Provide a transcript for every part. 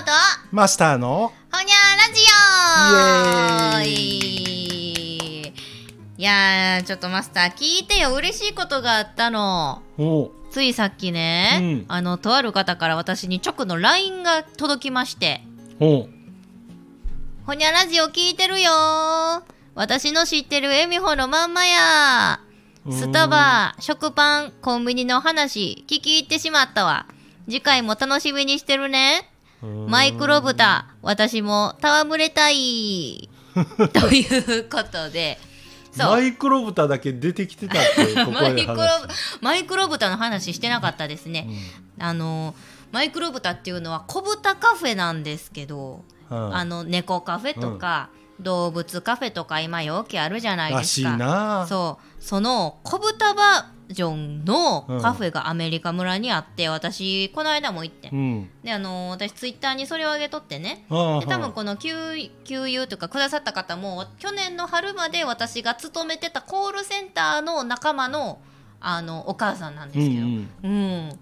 ほとマスターのほにゃラジオ。いやーちょっとマスター聞いてよ。嬉しいことがあったの。ついさっきね、うん。あのとある方から私に直の LINE が届きまして。お。う「ほにゃラジオ聞いてるよ。私の知ってるえみほのまんまや。スタバ食パンコンビニの話聞き入ってしまったわ。次回も楽しみにしてるねマイクロ豚私も戯れたいということで。マイクロ豚だけ出てきてたってここマイクロマイクロ豚の話してなかったですね、あのマイクロ豚っていうのは小豚カフェなんですけど、うん。あの猫カフェとか、動物カフェとか今よくあるじゃないですか。な。そう。その小豚バージョンのカフェがアメリカ村にあって、私この間も行ってん。うん。であの私ツイッターにそれを上げとってね。で多分この給給油とかくださった方も去年の春まで私が勤めてたコールセンターの仲間のあのお母さんなんですけど、うん。うん。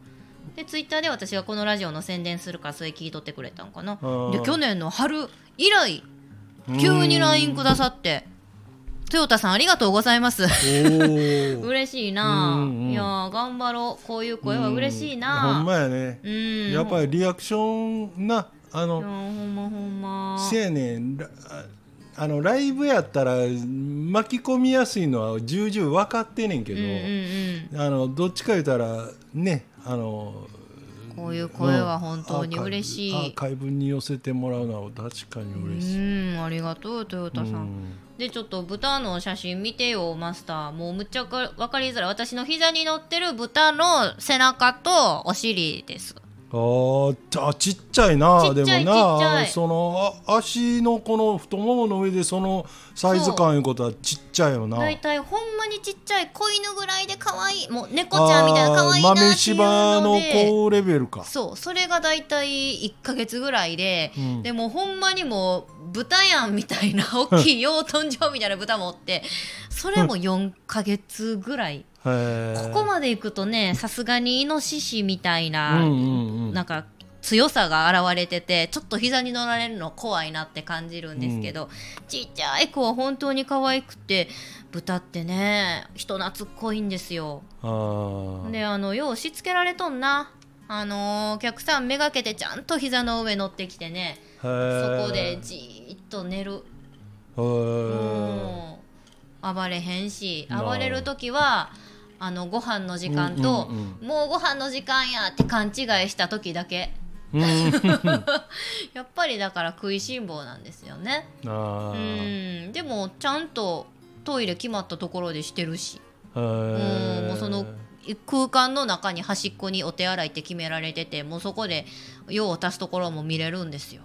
でツイッターで私がこのラジオの宣伝するからそれ聞いとってくれたんかな。うん。で去年の春以来急に LINE くださって「豊田さんありがとうございます」嬉しいな、うんうんいやー頑張ろう。こういう声は嬉しいな、ほんまやね。うん。やっぱりリアクションなあのほんまほんま。せやねあのライブやったら巻き込みやすいのは重々分かってんねんけど、うんうんうん。あのどっちか言ったらねあのこういう声は本当に嬉しい。アーカイブに寄せてもらうのは確かに嬉しい、うん、ありがとう、トヨタさん。うんで、ちょっと豚の写真見てよ、マスター。もうむっちゃか分かりづらい。私の膝に乗ってる豚の背中とお尻です。ああちっちゃいなでもないそのあ足のこの太ももの上でそのサイズ感いうことはちっちゃいよなだいたいほんまにちっちゃい子犬ぐらいで可愛い。もう猫ちゃんみたいな可愛いなっていう豆柴の。子レベルかそうそれがだいたい1ヶ月ぐらいで、うんでもほんまにもう豚やんみたいな 大きい養豚場みたいな豚もおってそれも4ヶ月ぐらい。ここまで行くとねさすがにイノシシみたいな、うんうんうん。なんか強さが現れててちょっと膝に乗られるの怖いなって感じるんですけど、ちっちゃい子は本当に可愛くて豚ってね人懐っこいんですよ。であのようしつけられとんな。あのーお客さんめがけてちゃんと膝の上乗ってきてねそこでじーっと寝る。もう暴れへんし暴れる時はあのご飯の時間と、もうご飯の時間やって勘違いした時だけ。うん。やっぱりだから食いしん坊なんですよね。あうーん。でもちゃんとトイレ決まったところでしてるし。へうんーもうその空間の中に端っこにお手洗いって決められててもうそこで用を足すところも見れるんですよ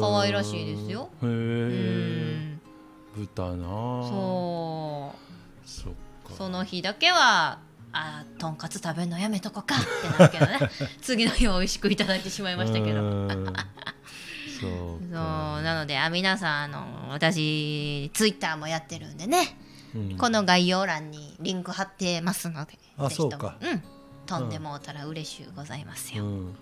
可愛らしいですよ。へうえん。豚なそう。そっか。その日だけはあーとんかつ食べるのやめとこかってなるけどね。次の日は美味しくいただいてしまいましたけど。そうそう。かなのであ皆さんあの私ツイッターもやってるんでね、うん。この概要欄にリンク貼ってますのであそうか。うん飛ん。でもうたら嬉しゅうございますよ、うん。うん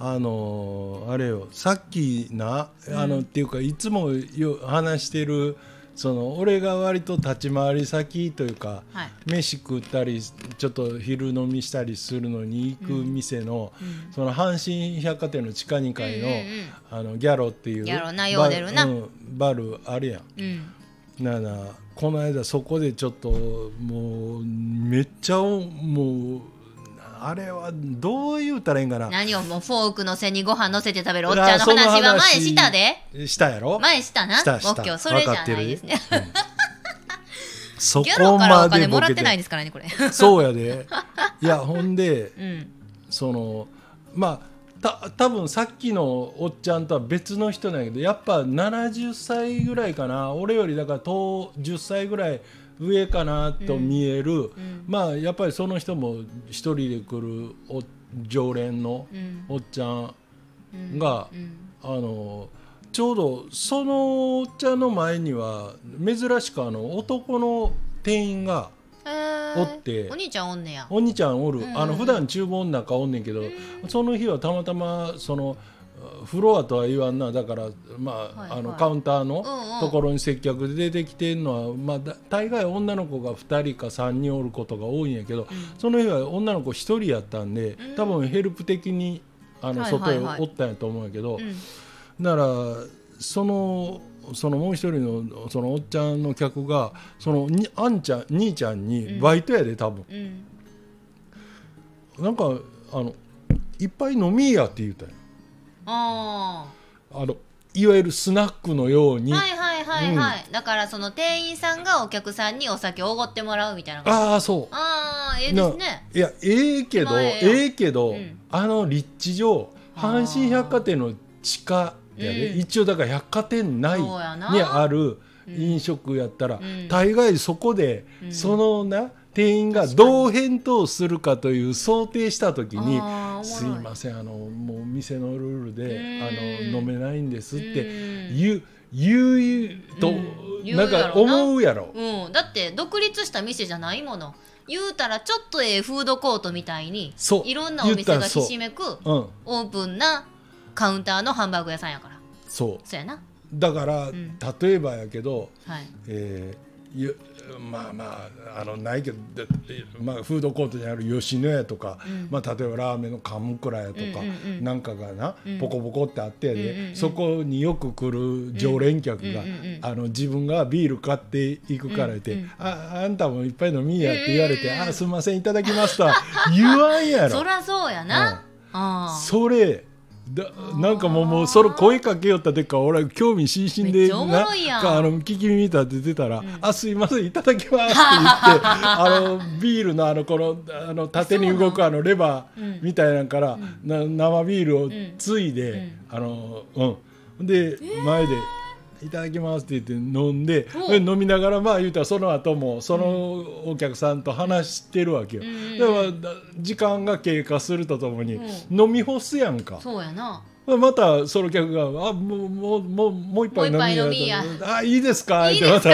あのーあれよさっきなあの、っていうかいつもよ話してるその俺が割と立ち回り先というかはい。飯食ったりちょっと昼飲みしたりするのに行く店の、その阪神百貨店の地下2階の,、うんうんうん。あのギャロっていうギャロなよう出るな。バ,、うん、バルあるやん。うん。なあなあこの間そこでちょっともうめっちゃおもうあれはどう言うたらいいんかな。何をもうフォークの背にご飯乗せて食べるおっちゃんの話は前話したで。したやろ？前したな。したした。オッケーそれじゃないですね。分かってる？そこからおまでもらってないですからねこれ。そうやで。いや ほんでうん。そのまあた多分さっきのおっちゃんとは別の人なんやけどやっぱ70歳ぐらいかな。俺よりだから10 10歳ぐらい上かなと見える、まあやっぱりその人も一人で来るお常連のうん。おっちゃんが、うん。あのちょうどそのおっちゃんの前には珍しくあの男の店員がおって。お兄ちゃんおんねや。お兄ちゃんおる、うん。うんあの普段厨房の中おんねんけど、その日はたまたまそのフロアとは言わんな。だからまあ,、はいはい。あのカウンターのうんうん。ところに接客で出てきてるのは、まあ、だ大概女の子が2人か3人おることが多いんやけど、その日は女の子1人やったんで多分ヘルプ的にあのはい外へおったんやと思うんやけど、うん。だからそのそのもう一人のそのおっちゃんの客がそのにあんちゃん兄ちゃんにバイトやで多分、うん。なんかあのいっぱい飲みやって言うたんやああのいわゆるスナックのように、あはいはいはいはい、だからその店員さんがお客さんにお酒をおごってもらうみたいなああそう。ああええですね。いやええけどまあええやんええけど、うん。あの立地上阪神百貨店の地下やで、うん。一応だから百貨店内にあるうん。飲食やったら、うん。大概そこで、うん。そのな店員がどう返答するかという想定した時に「あーおもろい。すいませんあのもう店のルールで、うん。あの飲めないんです」ってうん。言う言うと、な。んか思うやろ。うん、だって独立した店じゃないもの。言うたらちょっとええフードコートみたいにそう。いろんなお店がひしめくう。ん、オープンなカウンターのハンバーグ屋さんやから。そう。そうやな。だから、ん。例えばやけど、はい。えーゆまあまああのないけど、でまあ、フードコートにある吉野家とか、うん。まあ、例えばラーメンの鎌倉屋とか、うんうんうん。なんかがな、うん。ポコポコってあってやで、うんうんうん。そこによく来る常連客が、うんうんうんうんあの自分がビール買っていくから言って、うんうんああんたもいっぱい飲みやって言われて、うんうんうんあすんませんいただきますとは言わんやろ。そらそうやな、ああそれだなんかもうもうその声かけよったてか俺は興味津々でめっちゃおもろいやん。かあの聞き耳立ててたら「あすいませんいただきます」って言って あのビールのあのこのあの縦に動くあのレバーみたいなんから、な生ビールをついで、あのうん。で前で。いただきますって言って飲んで、飲みながらまあ言うたらその後もそのお客さんと話してるわけよ、んだからだ時間が経過するとともに飲み干すやんか、そうやな。またその客が「あもうもうもうもう一杯飲みやみや。あいいですか?」いいってまた。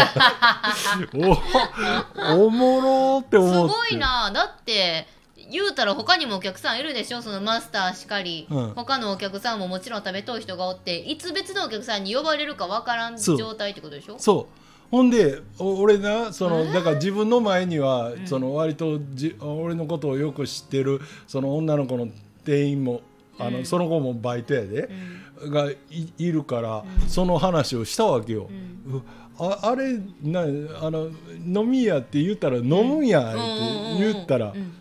おおもろーってす思って。ごいな。だって言うたら他にもお客さんいるでしょ？そのマスターしかり、うん。他のお客さんももちろん食べとう人がおっていつ別のお客さんに呼ばれるかわからん状態ってことでしょ？そう。ほんでお俺なそのだから自分の前には、その割とじ俺のことをよく知ってるその女の子の店員もあの、その子もバイトやで、がいいるから、その話をしたわけよ。うああれなあの飲み屋って言ったら飲むんやって言ったら、うん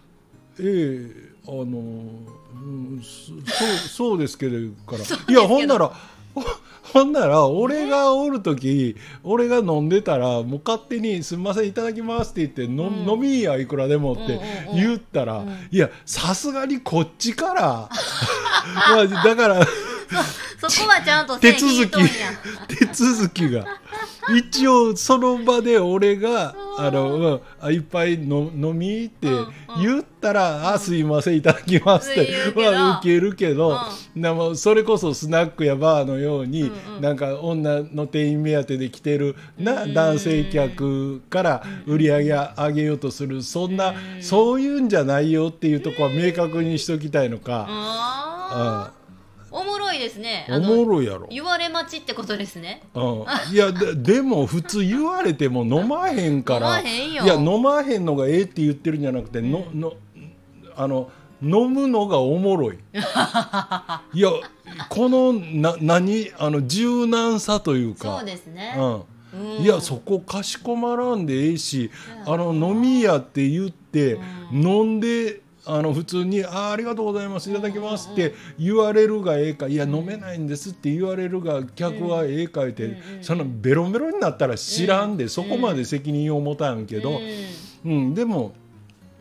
ええあの、うん、そ そうそうですけどから。いやほんならほ ほんなら俺がおる時俺が飲んでたらもう勝手に「すみませんいただきます」って言って「のうん。飲みやいくらでも」って言ったら、うん。いやさすがにこっちから。まあだからそこはちゃんと線手続き手続きが一応その場で俺が「あのうんあいっぱいの飲み?」って言ったら「あすいませんいただきます」って。言うけど。まあ受けるけど、でもそれこそスナックやバーのように、うんうんなんか女の店員目当てで来てるな、うん。男性客から売り上げ上げようとするそんな、うん。そういうんじゃないよっていうとこは明確にしときたいのか。ああーおもろいですね。おもろいやろ。言われ待ちってことですね。うん、いやででも普通言われても飲まへんから。飲まへんよ。いや飲まへんのがええって言ってるんじゃなくて、ののあの飲むのがおもろい。いやこのな何あの柔軟さというか。そうですね。うん。うん。いやそこかしこまらんでええしあの飲み屋って言って、飲んであの普通にあ「ありがとうございますいただきます」って言われるがええか「いや飲めないんです」って言われるが客はええか言って、そのベロベロになったら知らんで、そこまで責任を持たんけど、うんでも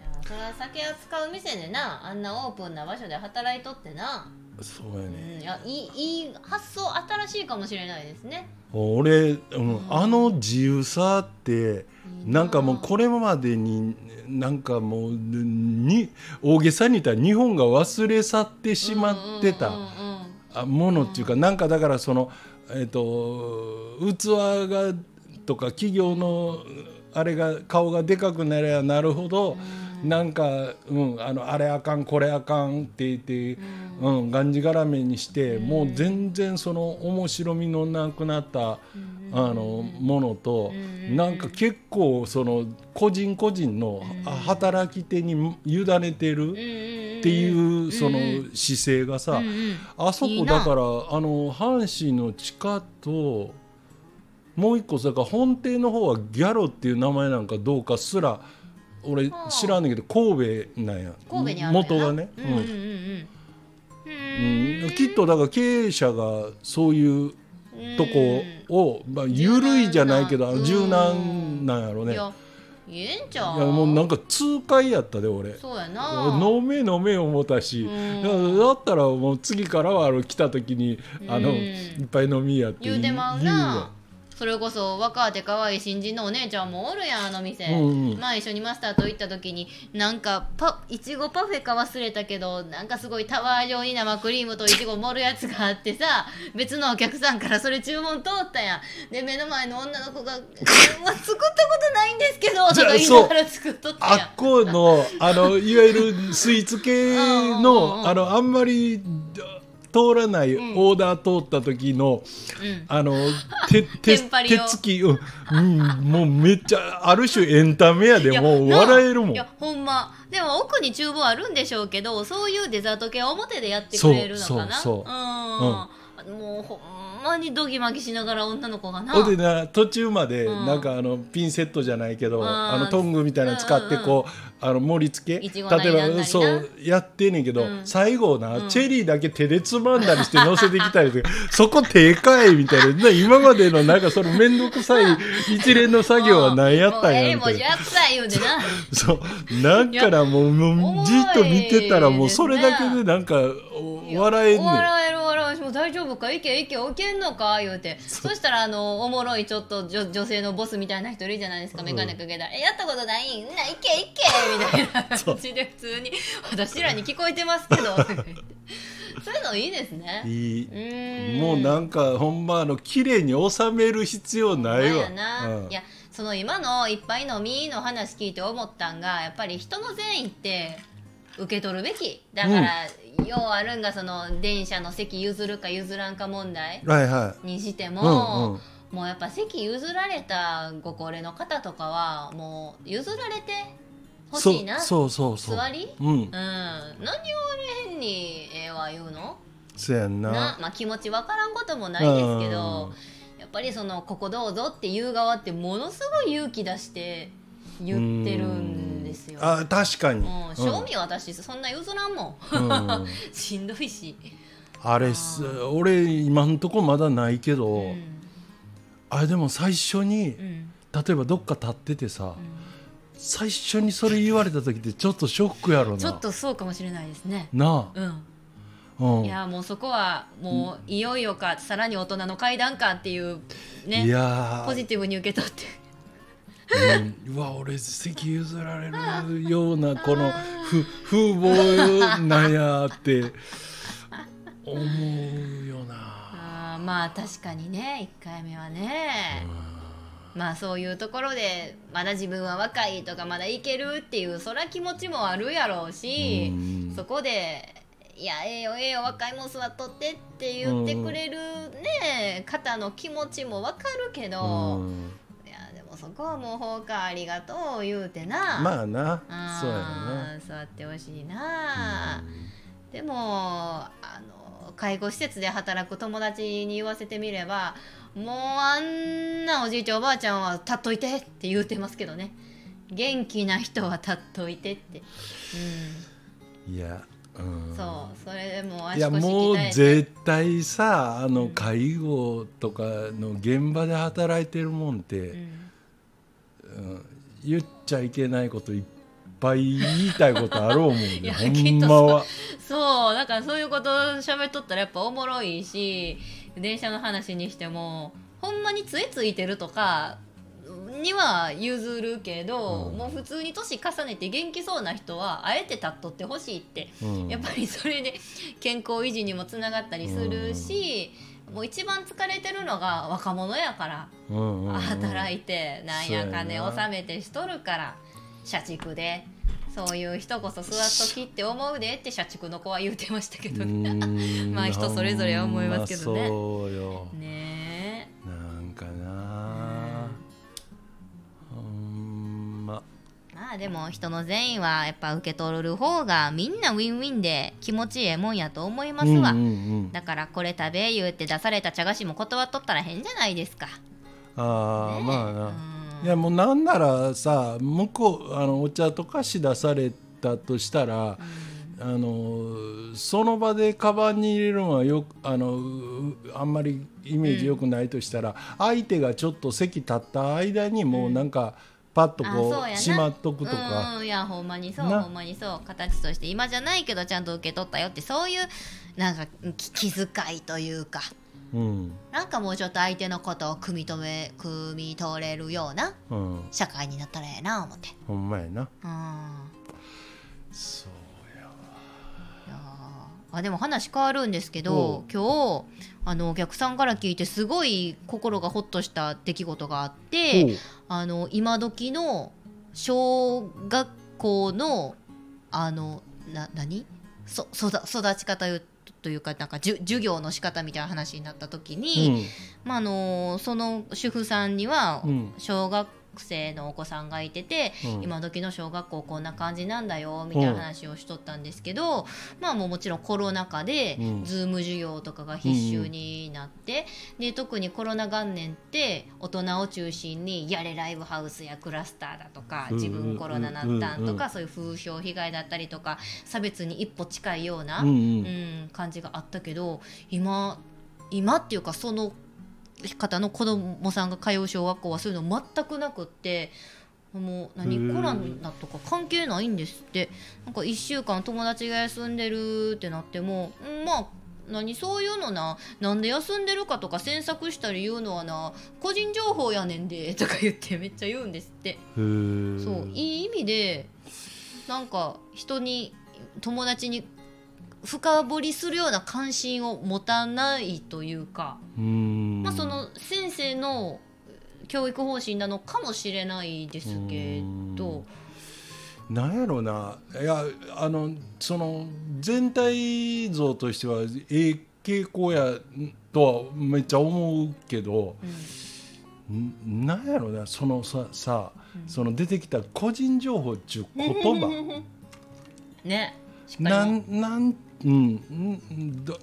やそれは酒扱う店でなあんなオープンな場所で働いとってな、そうやうね、ん、いやいいいい発想新しいかもしれないですね。俺、うん、あの自由さってなんかもうこれまでになんかもうに大げさに言ったら日本が忘れ去ってしまってた。ものっていうか、なんかだからそのえっ、と器がとか企業のあれが顔がでかくなればなるほど、なんか、うん、あのあれあかんこれあかんって言って、うんがんじがらめにして、もう全然その面白みのなくなった、あのものと、なんか結構その個人個人のあ働き手に委ねてるっていうその姿勢がさ、あそこだからあの阪神の地下ともう一個だから本邸の方はギャロっていう名前なんかどうかすら俺はあ知らんねんけど神戸なんや。元がね、うんうん。きっとだから経営者がそういうとこを、まあ、緩いじゃないけど柔軟な。んやろね。いやええんちゃう？いやもうなんか痛快やったで俺。そうやな。飲め飲め思ったし、うん。だったらもう次からはあの来た時にあの、うん。いっぱい飲みやって言うてまうなそれこそ若手可愛い新人のお姉ちゃんもおるやんあの店、うんうん。まあ一緒にマスターと行った時になんかパいちごパフェか忘れたけどなんかすごいタワー状に生クリームといちご盛るやつがあってさ別のお客さんからそれ注文通ったやん。で目の前の女の子が「うん作ったことないんですけど」とか言いながら作っとったやん。あっこのあのいわゆるスイーツ系のあのあんまり通らないオーダー通った時の、うん。あの手手 手つき、うん。うん、もうめっちゃある種エンタメやでもう笑えるもん。いやほんま。でも奥に厨房あるんでしょうけどそういうデザート系は表でやってくれるのかな？そうそうそう。うん、もうほんまにドギマギしながら女の子がな。ほんでな途中までうん。なんかあのピンセットじゃないけど、うん。あのトングみたいなの使ってこう、あの盛り付け？いちごなりな。んなりなそうやってんねんけど、うん。最後な、チェリーだけ手でつまんだりして乗せてきたりして そこ手かいみたいな。な今までのなんかその面倒くさい一連の作業は何やったんやみたいな。もうええもんじゃった言うてな。そう。なんかなもうもうじっと見てたらもうそれだけでなんかお笑えんねん。笑える笑えるもう大丈夫か？いけいけいけんのか？言うて。そしたらあのおもろいちょっと女女性のボスみたいな人いるじゃないですか。眼鏡かけたら「えやったことない？んないけいけ」みたいな感じで普通に「私らに聞こえてますけど」そういうのいいですね。いい。もうなんかほんまあの綺麗に収める必要ないわ。うん。いやその今のいっぱい飲みの話聞いて思ったんがやっぱり人の善意って受け取るべきだから、ようあるんがその電車の席譲るか譲らんか問題はいはにしてい。も、もうやっぱ席譲られたご高齢の方とかはもう譲られてほしいな。そうそうそう。そう。座り？うん。う。ん。何を俺変にええわ言うの？そうやんな。な、まあ、気持ちわからんこともないですけどやっぱりそのここどうぞっていう側ってものすごい勇気出して言ってるんですよ。あ確かに。うん、正味私そんな譲らんもん、うん。う んしんどいし、あれす。俺今んとこまだないけど、うん。あれでも最初にうん。例えばどっか立っててさ、最初にそれ言われた時ってちょっとショックやろな。ちょっとそうかもしれないですね。なうん、あ。うん。いやもうそこはもういよいよかさらに大人の階段かっていういねやーポジティブに受け取ってうんうわ俺席譲られるようなこのふ風貌なんやって思うよな。あーまあ確かにね1回目はね、まあそういうところでまだ自分は若いとかまだいけるっていうそら気持ちもあるやろうし、うん。そこで「いやええよええよ若いもん座っとって」って言ってくれるね、方の気持ちもわかるけど、うん。いやでもそこはもう「ほうかありがとう」言うてな。まあな。そうやな。座ってほしいな、でもあの介護施設で働く友達に言わせてみればもうあんなおじいちゃんおばあちゃんは立っといてって言うてますけどね。元気な人は立っといてって、いや、うん。うん、そうそれでもういやもう絶対さあの介護とかの現場で働いてるもんって、うん。うん言っちゃいけないこといっぱい言いたいことある思う いやねほんまは。そうだからそういうこと喋っとったらやっぱおもろいし電車の話にしてもほんまに杖ついてるとかには譲るけど、うん。もう普通に年重ねて元気そうな人はあえて立っとってほしいって、うん。やっぱりそれで健康維持にもつながったりするし、もう一番疲れてるのが若者やから、うんうんうん。働いてなんやかねそうやな。納めてしとるから。社畜でそういう人こそ座っときって思うでって社畜の子は言うてましたけどうね まあ人それぞれは思いますけどね。そうよ。ね。なんかな。ほんま。まあでも人の善意はやっぱ受け取る方がみんなウィンウィンで気持ちいいもんやと思いますわ、うんうんうん。だからこれ食べ言うて出された茶菓子も断っとったら変じゃないですか。ああ、ね。まあな、うんいやもうなんならさ向こうあのお茶と菓子出されたとしたら、あのその場でカバンに入れるのはよくあのうあんまりイメージ良くないとしたら、相手がちょっと席立った間にもうなんか、パッとあこそうしまっとくとか、うんいやほんまにそうな。ほんまにそう。形として今じゃないけどちゃんと受け取ったよってそういうなんかき気遣いというかうん。なんかもうちょっと相手のことを汲み止め汲み取れるようなうん、社会になったらええな思って。ほんまやな。うん。そうやわ。いやー。あでも話変わるんですけど今日あのお客さんから聞いてすごい心がほっとした出来事があってあの今時の小学校のあのな何？そ育育ち方というかなんかじゅ授業の仕方みたいな話になった時に、まああのその主婦さんにはうん。小学生のお子さんがいてて、うん。今時の小学校こんな感じなんだよみたいな話をしとったんですけど、まあもうもちろんコロナ禍で、うん。ズーム授業とかが必修になって、で特にコロナ元年って大人を中心にやれライブハウスやクラスターだとかうん。自分コロナなったんとうんうんかそういう風評被害だったりとか差別に一歩近いような、うんうん。うん、感じがあったけど今今っていうかその方の子供さんが通う小学校はそういうの全くなくってもう何コロナとか関係ないんですって。なんか1週間友達が休んでるってなっても、うんまあ何そういうのななんで休んでるかとか詮索したり言うのはな個人情報やねんで とか言ってめっちゃ言うんですって。そういい意味でなんか人に友達に深掘りするような関心を持たないというか、うん。まあ、その先生の教育方針なのかもしれないですけど、なんやろうな。いやあのその全体像としてはええ傾向やとはめっちゃ思うけど、ん。なんやろうな。そのささ、その出てきた個人情報っちゅう言葉。ね。なもんなんうん。うん。ど。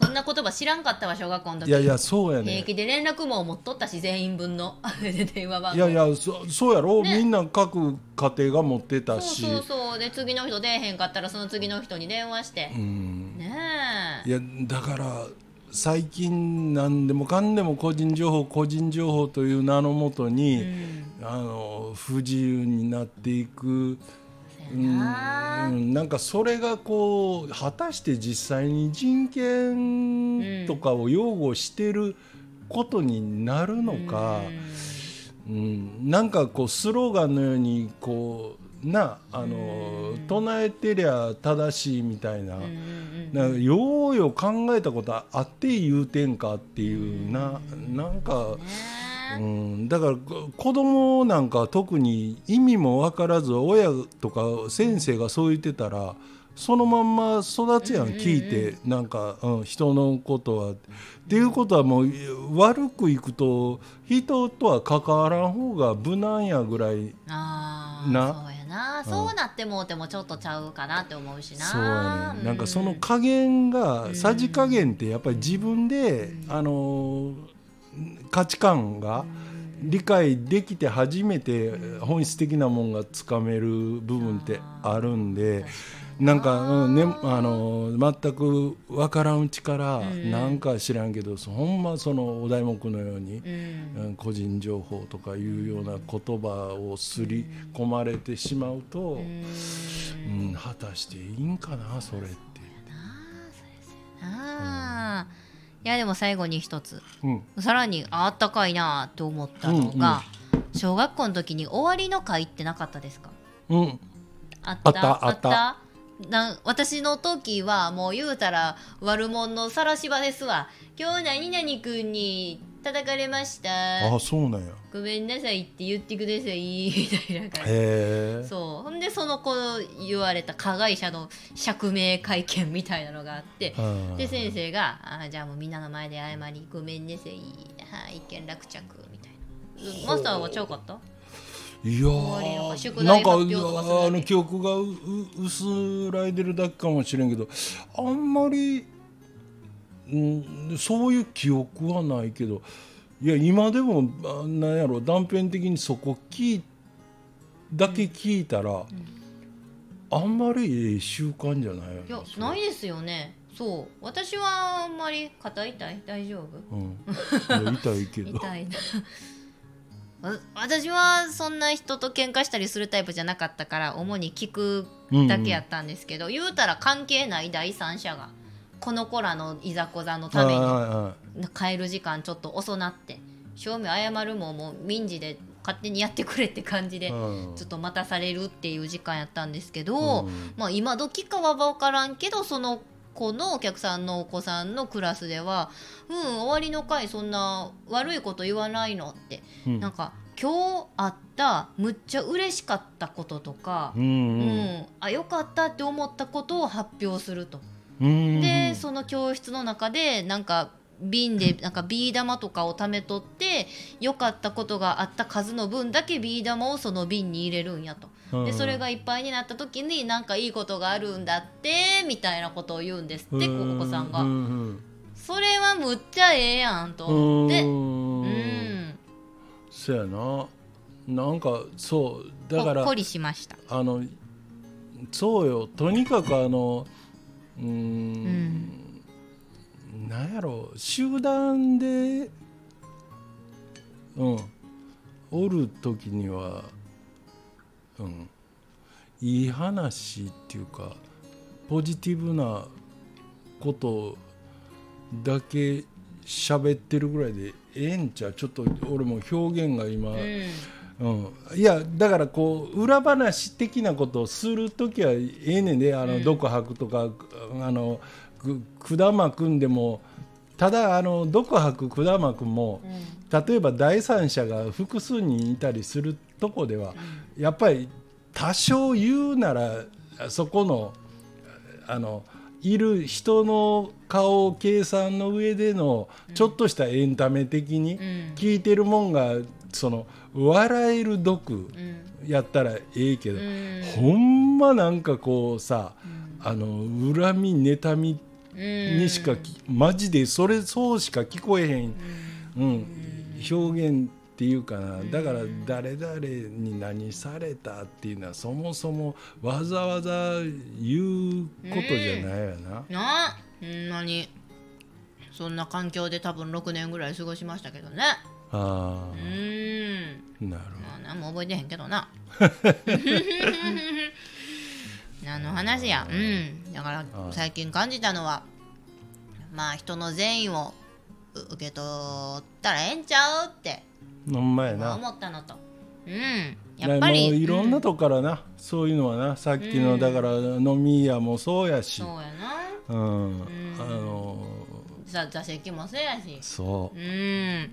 そんな言葉知らんかったわ小学校の時。いやいやそうやね。平気で連絡網を持っとったし全員分の。で 電話番号。いやいやそそうやろ、ね。みんな各家庭が持ってたそうしそうそう。で次の人出えへんかったらその次の人に電話して、うん。ねえ。いやだから最近何でもかんでも個人情報個人情報という名のもとに、うん。あの不自由になっていく、そうん、なんかそれがこう果たして実際に人権とかを擁護してることになるのか、うんなんかこうスローガンのようにこうなあの唱えてりゃ正しいみたいな。なんかようよう考えたことあって言うてんかっていうななんか、うねん、だからこ子供なんかは特に意味も分からず親とか先生がそう言ってたらそのまんま育つやん聞いてなんか、うん、人のことは。っていうことはもう悪くいくと人とは関わらん方が無難やぐらいあな。あそうやな、そうなってもうてもちょっとちゃうかなって思うしな。そうやね、うなんかその加減が、ん。さじ加減ってやっぱり自分で、あのー価値観が理解できて初めて本質的なもんがつかめる部分ってあるんで。なんか、うんね、あのー全く分からんうちから、ん。なんか知らんけどそほんまそのお題目のように、うん。うん個人情報とかいうような言葉をすり込まれてしまうと、うん。うん、果たしていいんかなそれって。やでも最後に一つ。うん、さらにああったかいなと思ったのが、小学校の時に終わりの会ってなかったですか？うん、あった？あったな私の時はもう言うたら悪者のさらし場ですわ。今日何々くんに叩かれました。あそうなんや。ごめんなさいって言ってください。みたいな感じ。そう。ほんでその子言われた加害者の釈明会見みたいなのがあってで先生があ「じゃあもうみんなの前で謝りごめんねせい。はい一件落着」みたいな。マスターはちゃうかった？いやなんかあの記憶が薄らいでるだけかもしれんけどあんまり、うん、そういう記憶はないけどいや今でもあなんやろ断片的にそこ聞いだけ聞いたら、あんまりええ習慣じゃないいやないですよね。そう。私はあんまり肩痛い大丈夫？うん、いや痛いけど。痛い私はそんな人と喧嘩したりするタイプじゃなかったから主に聞くだけやったんですけど、言うたら関係ない第三者がこの子らのいざこざのために帰る時間ちょっと遅なって正味謝るももう民事で勝手にやってくれって感じでうん。ちょっと待たされるっていう時間やったんですけど、うん。まあ今時かは分からんけどその子のお客さんのお子さんのクラスでは「うん終わりの回そんな悪いこと言わないの」って、うん。なんか今日あったむっちゃ嬉しかったこととか、うん。うんあよかったって思ったことを発表すると。でその教室の中でなんか瓶でなんかビー玉とかを貯めとって良かったことがあった数の分だけビー玉をその瓶に入れるんやと。うんでそれがいっぱいになった時になんかいいことがあるんだってみたいなことを言うんですってお子さんが。それはむっちゃええやんと思って。ううんん。そやななんかそうだからほっこりしました。あのそうよとにかくあのうーん。うん。なんやろ集団でうん。おる時にはうん。いい話っていうかポジティブなことだけ喋ってるぐらいでええんちゃう？ちょっと俺も表現が今、うん。うん、いやだからこう裏話的なことをする時はええねんであの、うん。毒吐くとかあのく管巻くんでもただあの毒吐く管巻くもうん。例えば第三者が複数人いたりするとこではやっぱり多少言うならそこのあのいる人の顔計算の上でのちょっとしたエンタメ的にうん。聞いてるもんがその笑える毒うん。やったらええけど、うん。ほんまなんかこうさうん。あの恨み妬みにしかき、マジでそれそうしか聞こえへん、うん、表現っていうかな。だから誰々に何されたっていうのはそもそもわざわざ言うことじゃないよな。なあほんまに。そんな環境で多分6年ぐらい過ごしましたけどねあうーん。あなるまあ何も覚えてへんけどな。何の話や。うん。だからあ最近感じたのはまあ人の善意をう受け取ったらええんちゃうって。ほどほんまやな。思ったのと。うん。やっぱりいろんなうんとこからな、そういうのはな。さっきの、うん。だから飲み屋もそうやし。そうやな。うん、ん。あの座座席もそうやし。そう。うん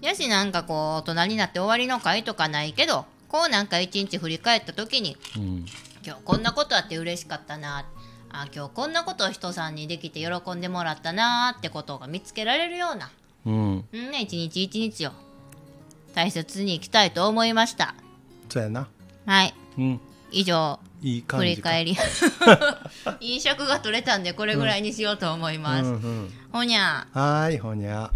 やしなんかこう大人になって終わりの会とかないけどこうなんか一日振り返った時にうん。今日こんなことあって嬉しかったなあ今日こんなことを人さんにできて喜んでもらったなってことが見つけられるようなうん。うんね一日一日を大切に生きたいと思いました。そうやな。はい。うん。以上いい感振り返り。いい尺が取れたんでこれぐらいにしようと思います、うんうん、ほにゃはーいほにゃ